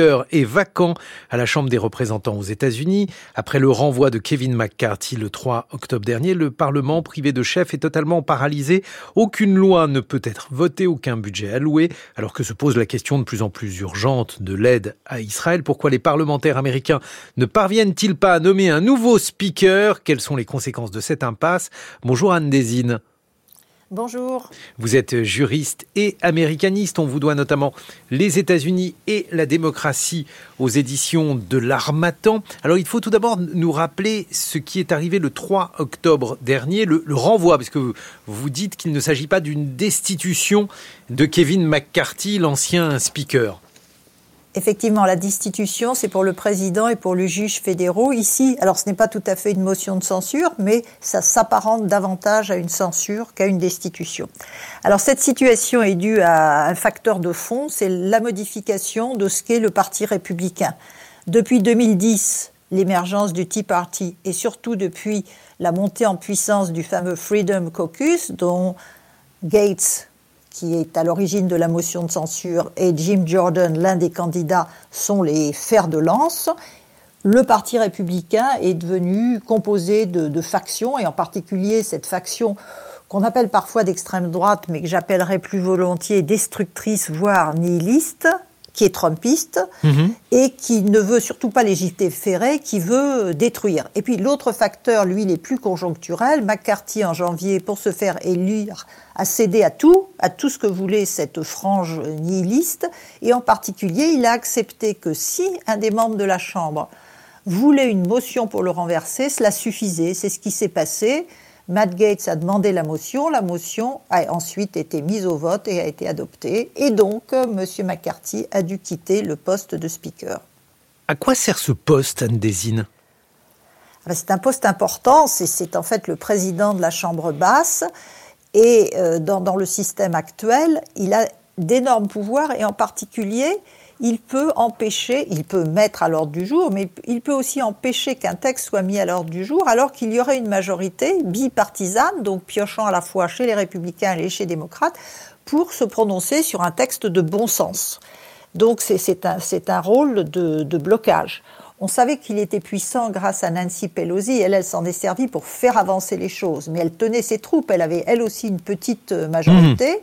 est vacant à la Chambre des représentants aux États-Unis. Après le renvoi de Kevin McCarthy le 3 octobre dernier, le Parlement privé de chef est totalement paralysé. Aucune loi ne peut être votée, aucun budget alloué, alors que se pose la question de plus en plus urgente de l'aide à Israël. Pourquoi les parlementaires américains ne parviennent-ils pas à nommer un nouveau speaker? Quelles sont les conséquences de cette impasse? Bonjour Anne Désine. Bonjour. Vous êtes juriste et américaniste. On vous doit notamment les États-Unis et la démocratie aux éditions de l'Armatan. Alors il faut tout d'abord nous rappeler ce qui est arrivé le 3 octobre dernier, le, le renvoi, parce que vous dites qu'il ne s'agit pas d'une destitution de Kevin McCarthy, l'ancien speaker. Effectivement, la destitution, c'est pour le président et pour le juge fédéraux. Ici, alors ce n'est pas tout à fait une motion de censure, mais ça s'apparente davantage à une censure qu'à une destitution. Alors cette situation est due à un facteur de fond, c'est la modification de ce qu'est le Parti républicain. Depuis 2010, l'émergence du Tea Party et surtout depuis la montée en puissance du fameux Freedom Caucus, dont Gates qui est à l'origine de la motion de censure, et Jim Jordan, l'un des candidats, sont les fers de lance. Le Parti républicain est devenu composé de, de factions, et en particulier cette faction qu'on appelle parfois d'extrême droite, mais que j'appellerais plus volontiers destructrice, voire nihiliste, qui est trumpiste mhm. et qui ne veut surtout pas légiférer, qui veut détruire. Et puis l'autre facteur, lui, il est plus conjoncturel. McCarthy, en janvier, pour se faire élire, a cédé à tout, à tout ce que voulait cette frange nihiliste. Et en particulier, il a accepté que si un des membres de la Chambre voulait une motion pour le renverser, cela suffisait. C'est ce qui s'est passé. Matt Gates a demandé la motion, la motion a ensuite été mise au vote et a été adoptée, et donc M. McCarthy a dû quitter le poste de speaker. À quoi sert ce poste, Anne Désine? Ah ben, C'est un poste important, c'est en fait le président de la Chambre basse, et euh, dans, dans le système actuel, il a d'énormes pouvoirs, et en particulier, il peut empêcher, il peut mettre à l'ordre du jour, mais il peut aussi empêcher qu'un texte soit mis à l'ordre du jour alors qu'il y aurait une majorité bipartisane, donc piochant à la fois chez les républicains et chez les démocrates, pour se prononcer sur un texte de bon sens. Donc c'est un, un, rôle de, blocage. On savait qu'il était puissant grâce à Nancy Pelosi. Elle, elle s'en est servie pour faire avancer les choses. Mais elle tenait ses troupes. Elle avait, elle aussi, une petite majorité. Mmh.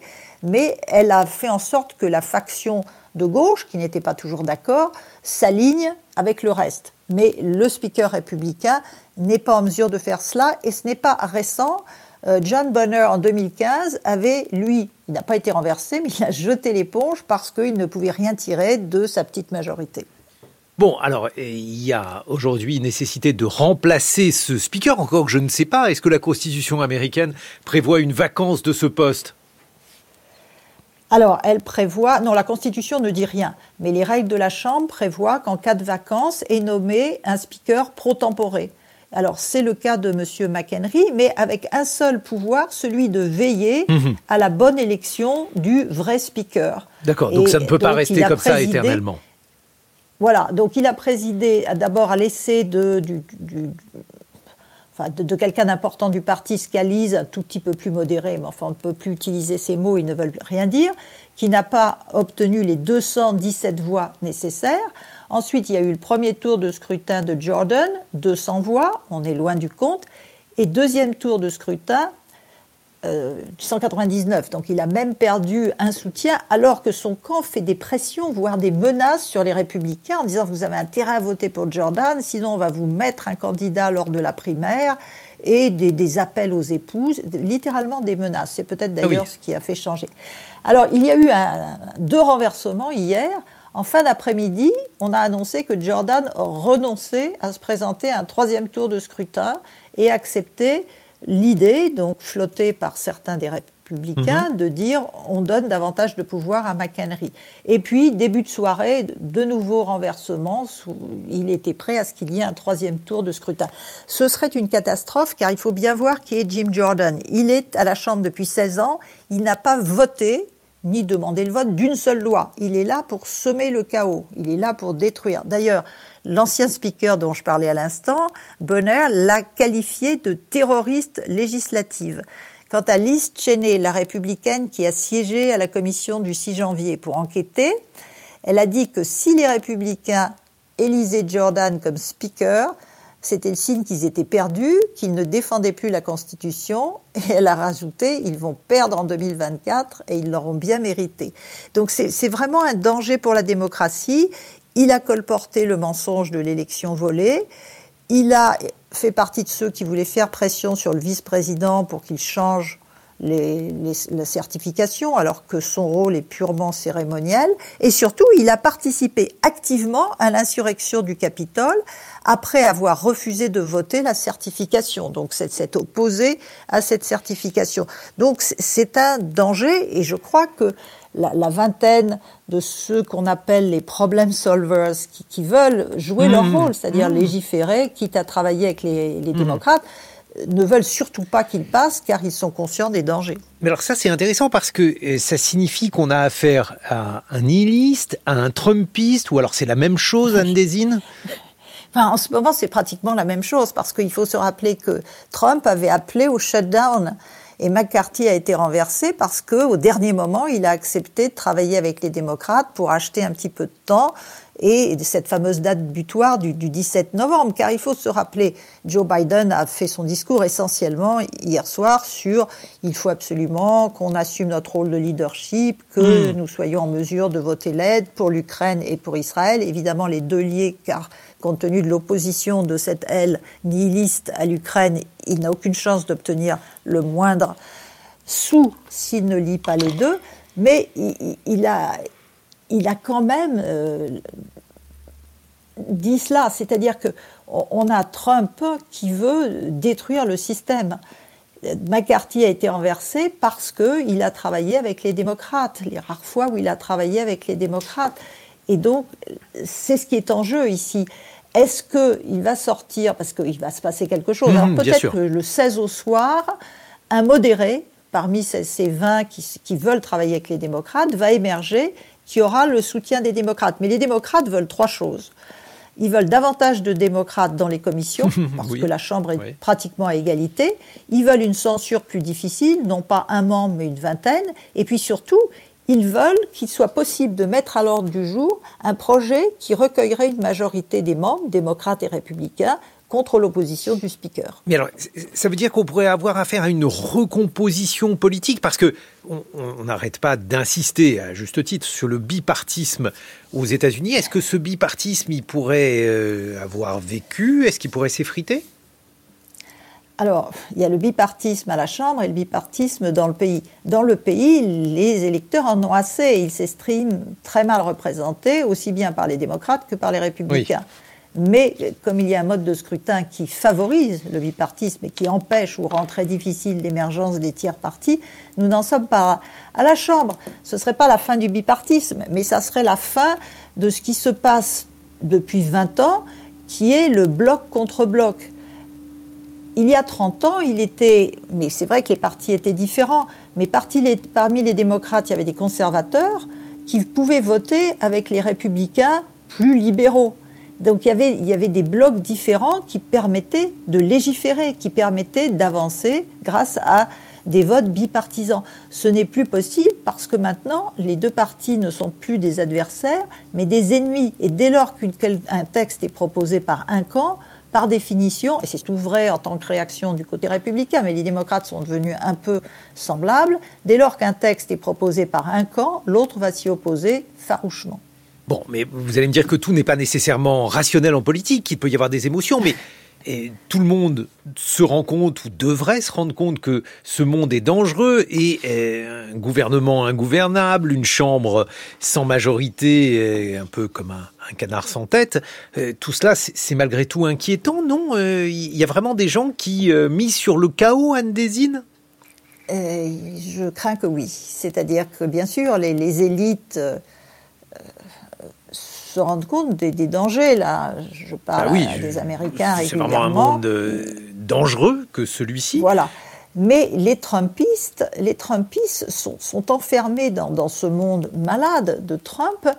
Mais elle a fait en sorte que la faction de gauche, qui n'était pas toujours d'accord, s'aligne avec le reste. Mais le speaker républicain n'est pas en mesure de faire cela et ce n'est pas récent. Euh, John Bonner, en 2015, avait, lui, il n'a pas été renversé, mais il a jeté l'éponge parce qu'il ne pouvait rien tirer de sa petite majorité. Bon, alors, il y a aujourd'hui nécessité de remplacer ce speaker, encore que je ne sais pas. Est-ce que la Constitution américaine prévoit une vacance de ce poste? Alors, elle prévoit, non, la Constitution ne dit rien, mais les règles de la Chambre prévoient qu'en cas de vacances est nommé un speaker pro-temporé. Alors, c'est le cas de M. McHenry, mais avec un seul pouvoir, celui de veiller mhm. à la bonne élection du vrai speaker. D'accord, donc ça ne peut pas rester comme ça éternellement. Voilà, donc il a présidé d'abord à l'essai du, du, de, quelqu'un d'important du parti, Scalise, un tout petit peu plus modéré, mais enfin on ne peut plus utiliser ces mots, ils ne veulent rien dire, qui n'a pas obtenu les 217 voix nécessaires. Ensuite, il y a eu le premier tour de scrutin de Jordan, 200 voix, on est loin du compte. Et deuxième tour de scrutin, 199. Euh, Donc il a même perdu un soutien alors que son camp fait des pressions, voire des menaces sur les républicains en disant vous avez intérêt à voter pour Jordan, sinon on va vous mettre un candidat lors de la primaire et des, appels aux épouses, littéralement des menaces. C'est peut-être ah d'ailleurs ce qui a fait changer. Alors il y a eu deux renversements hier. En fin d'après-midi, on a annoncé que Jordan renonçait à se présenter à un troisième tour de scrutin et acceptait l'idée, donc flottée par certains des républicains, mhm. de dire on donne davantage de pouvoir à McHenry. Et puis, début de soirée, de nouveaux renversements, il était prêt à ce qu'il y ait un troisième tour de scrutin. Ce serait une catastrophe car il faut bien voir qui est Jim Jordan. Il est à la Chambre depuis 16 ans, il n'a pas voté ni demandé le vote d'une seule loi. Il est là pour semer le chaos, il est là pour détruire. D'ailleurs, L'ancien speaker dont je parlais à l'instant, Bonner, l'a qualifié de terroriste législative. Quant à Liz Cheney, la républicaine qui a siégé à la commission du 6 janvier pour enquêter, Elle a dit que si les républicains élisaient Jordan comme speaker, c'était le signe qu'ils étaient perdus, qu'ils ne défendaient plus la Constitution. Et elle a rajouté, ils vont perdre en 2024 et ils l'auront bien mérité. Donc c'est vraiment un danger pour la démocratie. Il a colporté le mensonge de l'élection volée. Il a fait partie de ceux qui voulaient faire pression sur le vice-président pour qu'il change les, la certification, alors que son rôle est purement cérémoniel. Et surtout, il a participé activement à l'insurrection du Capitole après avoir refusé de voter la certification. Donc, c'est opposé à cette certification. Donc, c'est un danger et je crois que la, vingtaine de ceux qu'on appelle les problem solvers qui, veulent jouer leur mmh. rôle, c'est-à-dire mmh. légiférer, quitte à travailler avec les, les mmh. Ne veulent surtout pas qu'il passe car ils sont conscients des dangers. Mais alors ça c'est intéressant parce que euh, ça signifie qu'on a affaire à un nihiliste, à un Trumpiste ou alors c'est la même chose Anne Désine Enfin, en ce moment, c'est pratiquement la même chose parce qu'il faut se rappeler que Trump avait appelé au shutdown et McCarthy a été renversé parce que, au dernier moment, il a accepté de travailler avec les démocrates pour acheter un petit peu de temps et cette fameuse date butoir du, du 17 novembre. Car il faut se rappeler, Joe Biden a fait son discours essentiellement hier soir sur il faut absolument qu'on assume notre rôle de leadership, que hmm. nous soyons en mesure de voter l'aide pour l'Ukraine et pour Israël. Évidemment, les deux liés, car compte tenu de l'opposition de cette aile nihiliste à l'Ukraine, il n'a aucune chance d'obtenir le moindre sou s'il ne lit pas les deux, mais il, a, il a quand même euh, dit cela, c'est-à-dire que on a Trump qui veut détruire le système. McCarthy a été renversé parce qu'il a travaillé avec les démocrates, les rares fois où il a travaillé avec les démocrates. Et donc, c'est ce qui est en jeu ici. Est-ce qu'il va sortir, parce qu'il va se passer quelque chose, alors mhm, peut-être que le 16 au soir, un modéré, parmi ces, 20 qui, veulent travailler avec les démocrates, va émerger, qui aura le soutien des démocrates. Mais les démocrates veulent trois choses. Ils veulent davantage de démocrates dans les commissions, parce que la Chambre est pratiquement à égalité. Ils veulent une censure plus difficile, non pas un membre, mais une vingtaine. Et puis surtout, ils veulent qu'il soit possible de mettre à l'ordre du jour un projet qui recueillerait une majorité des membres, démocrates et républicains, contre l'opposition du speaker. Mais alors, ça veut dire qu'on pourrait avoir affaire à une recomposition politique parce que on n'arrête pas d'insister à juste titre sur le bipartisme aux États-Unis. Est-ce que ce bipartisme, il pourrait euh, avoir vécu? Est-ce qu'il pourrait s'effriter? Alors, il y a le bipartisme à la Chambre et le bipartisme dans le pays. Dans le pays, les électeurs en ont assez. Ils s'estiment très mal représentés, aussi bien par les démocrates que par les républicains. Mais comme il y a un mode de scrutin qui favorise le bipartisme et qui empêche ou rend très difficile l'émergence des tiers partis, nous n'en sommes pas à la Chambre. Ce ne serait pas la fin du bipartisme, mais ça serait la fin de ce qui se passe depuis 20 ans, qui est le bloc contre bloc il y a 30 ans, il était, mais c'est vrai que les partis étaient différents, mais parmi les démocrates, il y avait des conservateurs qui pouvaient voter avec les républicains plus libéraux. Donc il y, avait, des blocs différents qui permettaient de légiférer, qui permettaient d'avancer grâce à des votes bipartisans. Ce n'est plus possible parce que maintenant, les deux partis ne sont plus des adversaires, mais des ennemis. Et dès lors qu'un texte est proposé par un camp, par définition, et c'est tout vrai en tant que réaction du côté républicain, mais les démocrates sont devenus un peu semblables, dès lors qu'un texte est proposé par un camp, l'autre va s'y opposer farouchement. Bon, mais vous allez me dire que tout n'est pas nécessairement rationnel en politique, qu'il peut y avoir des émotions, mais tout le monde se rend compte ou devrait se rendre compte que ce monde est dangereux et euh, un gouvernement ingouvernable, une chambre sans majorité, un peu comme un, canard sans tête. Euh, tout cela, c'est malgré tout inquiétant, non euh, Il y a vraiment des gens qui misent sur le chaos, Anne Désine? Je crains que oui. C'est-à-dire que, bien sûr, les élites se rendre compte des, dangers. Là, je parle ah des Américains. C'est vraiment un monde euh, dangereux que celui-ci. Voilà. Mais les Trumpistes, les Trumpistes sont, enfermés dans, ce monde malade de Trump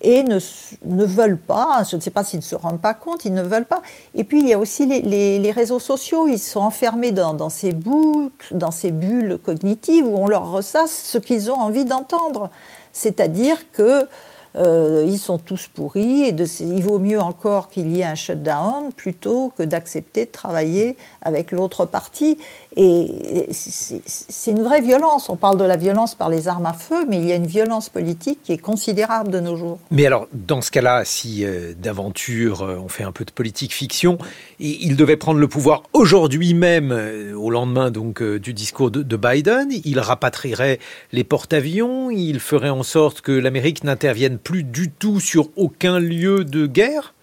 et ne, ne, veulent pas, je ne sais pas s'ils ne se rendent pas compte, ils ne veulent pas. Et puis il y a aussi les, les, réseaux sociaux, ils sont enfermés dans, dans, ces boucles, dans ces bulles cognitives où on leur ressasse ce qu'ils ont envie d'entendre. C'est-à-dire que euh, ils sont tous pourris et il vaut mieux encore qu'il y ait un shutdown plutôt que d'accepter de travailler avec l'autre partie. Et c'est une vraie violence. On parle de la violence par les armes à feu, mais il y a une violence politique qui est considérable de nos jours. Mais alors, dans ce cas-là, si euh, d'aventure euh, on fait un peu de politique fiction, il devait prendre le pouvoir aujourd'hui même, au lendemain donc du discours de, de Biden, il rapatrierait les porte-avions, il ferait en sorte que l'Amérique n'intervienne plus du tout sur aucun lieu de guerre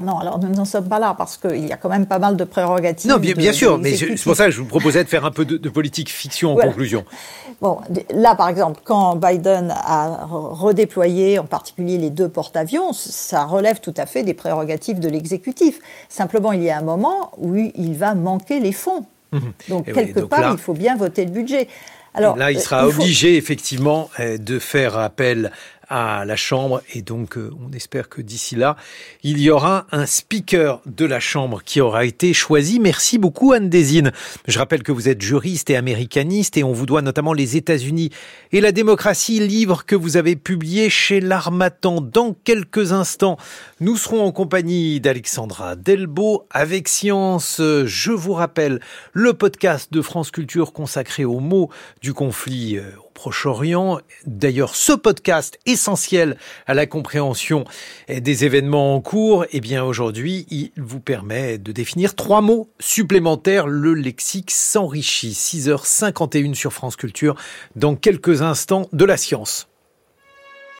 non, alors nous n'en sommes pas là parce qu'il y a quand même pas mal de prérogatives. Non, bien, sûr, mais c'est pour ça que je vous proposais de faire un peu de, politique fiction en conclusion. Bon, là par exemple, quand Biden a redéployé en particulier les deux porte-avions, ça relève tout à fait des prérogatives de l'exécutif. Simplement, il y a un moment où il va manquer les fonds. Mhm. Donc, quelque part, il faut bien voter le budget. Alors, là, il sera euh, obligé effectivement euh, de faire appel à la Chambre et donc euh, on espère que d'ici là, il y aura un speaker de la Chambre qui aura été choisi. Merci beaucoup Anne Désine. Je rappelle que vous êtes juriste et américaniste et on vous doit notamment les États-Unis et la démocratie, livre que vous avez publié chez l'Armatan. Dans quelques instants, nous serons en compagnie d'Alexandra Delbo avec Science. Je vous rappelle le podcast de France Culture consacré aux mots du conflit euh, Proche-Orient. D'ailleurs, ce podcast essentiel à la compréhension des événements en cours, eh bien aujourd'hui, il vous permet de définir trois mots supplémentaires. Le lexique s'enrichit. 6h51 sur France Culture. Dans quelques instants de la science.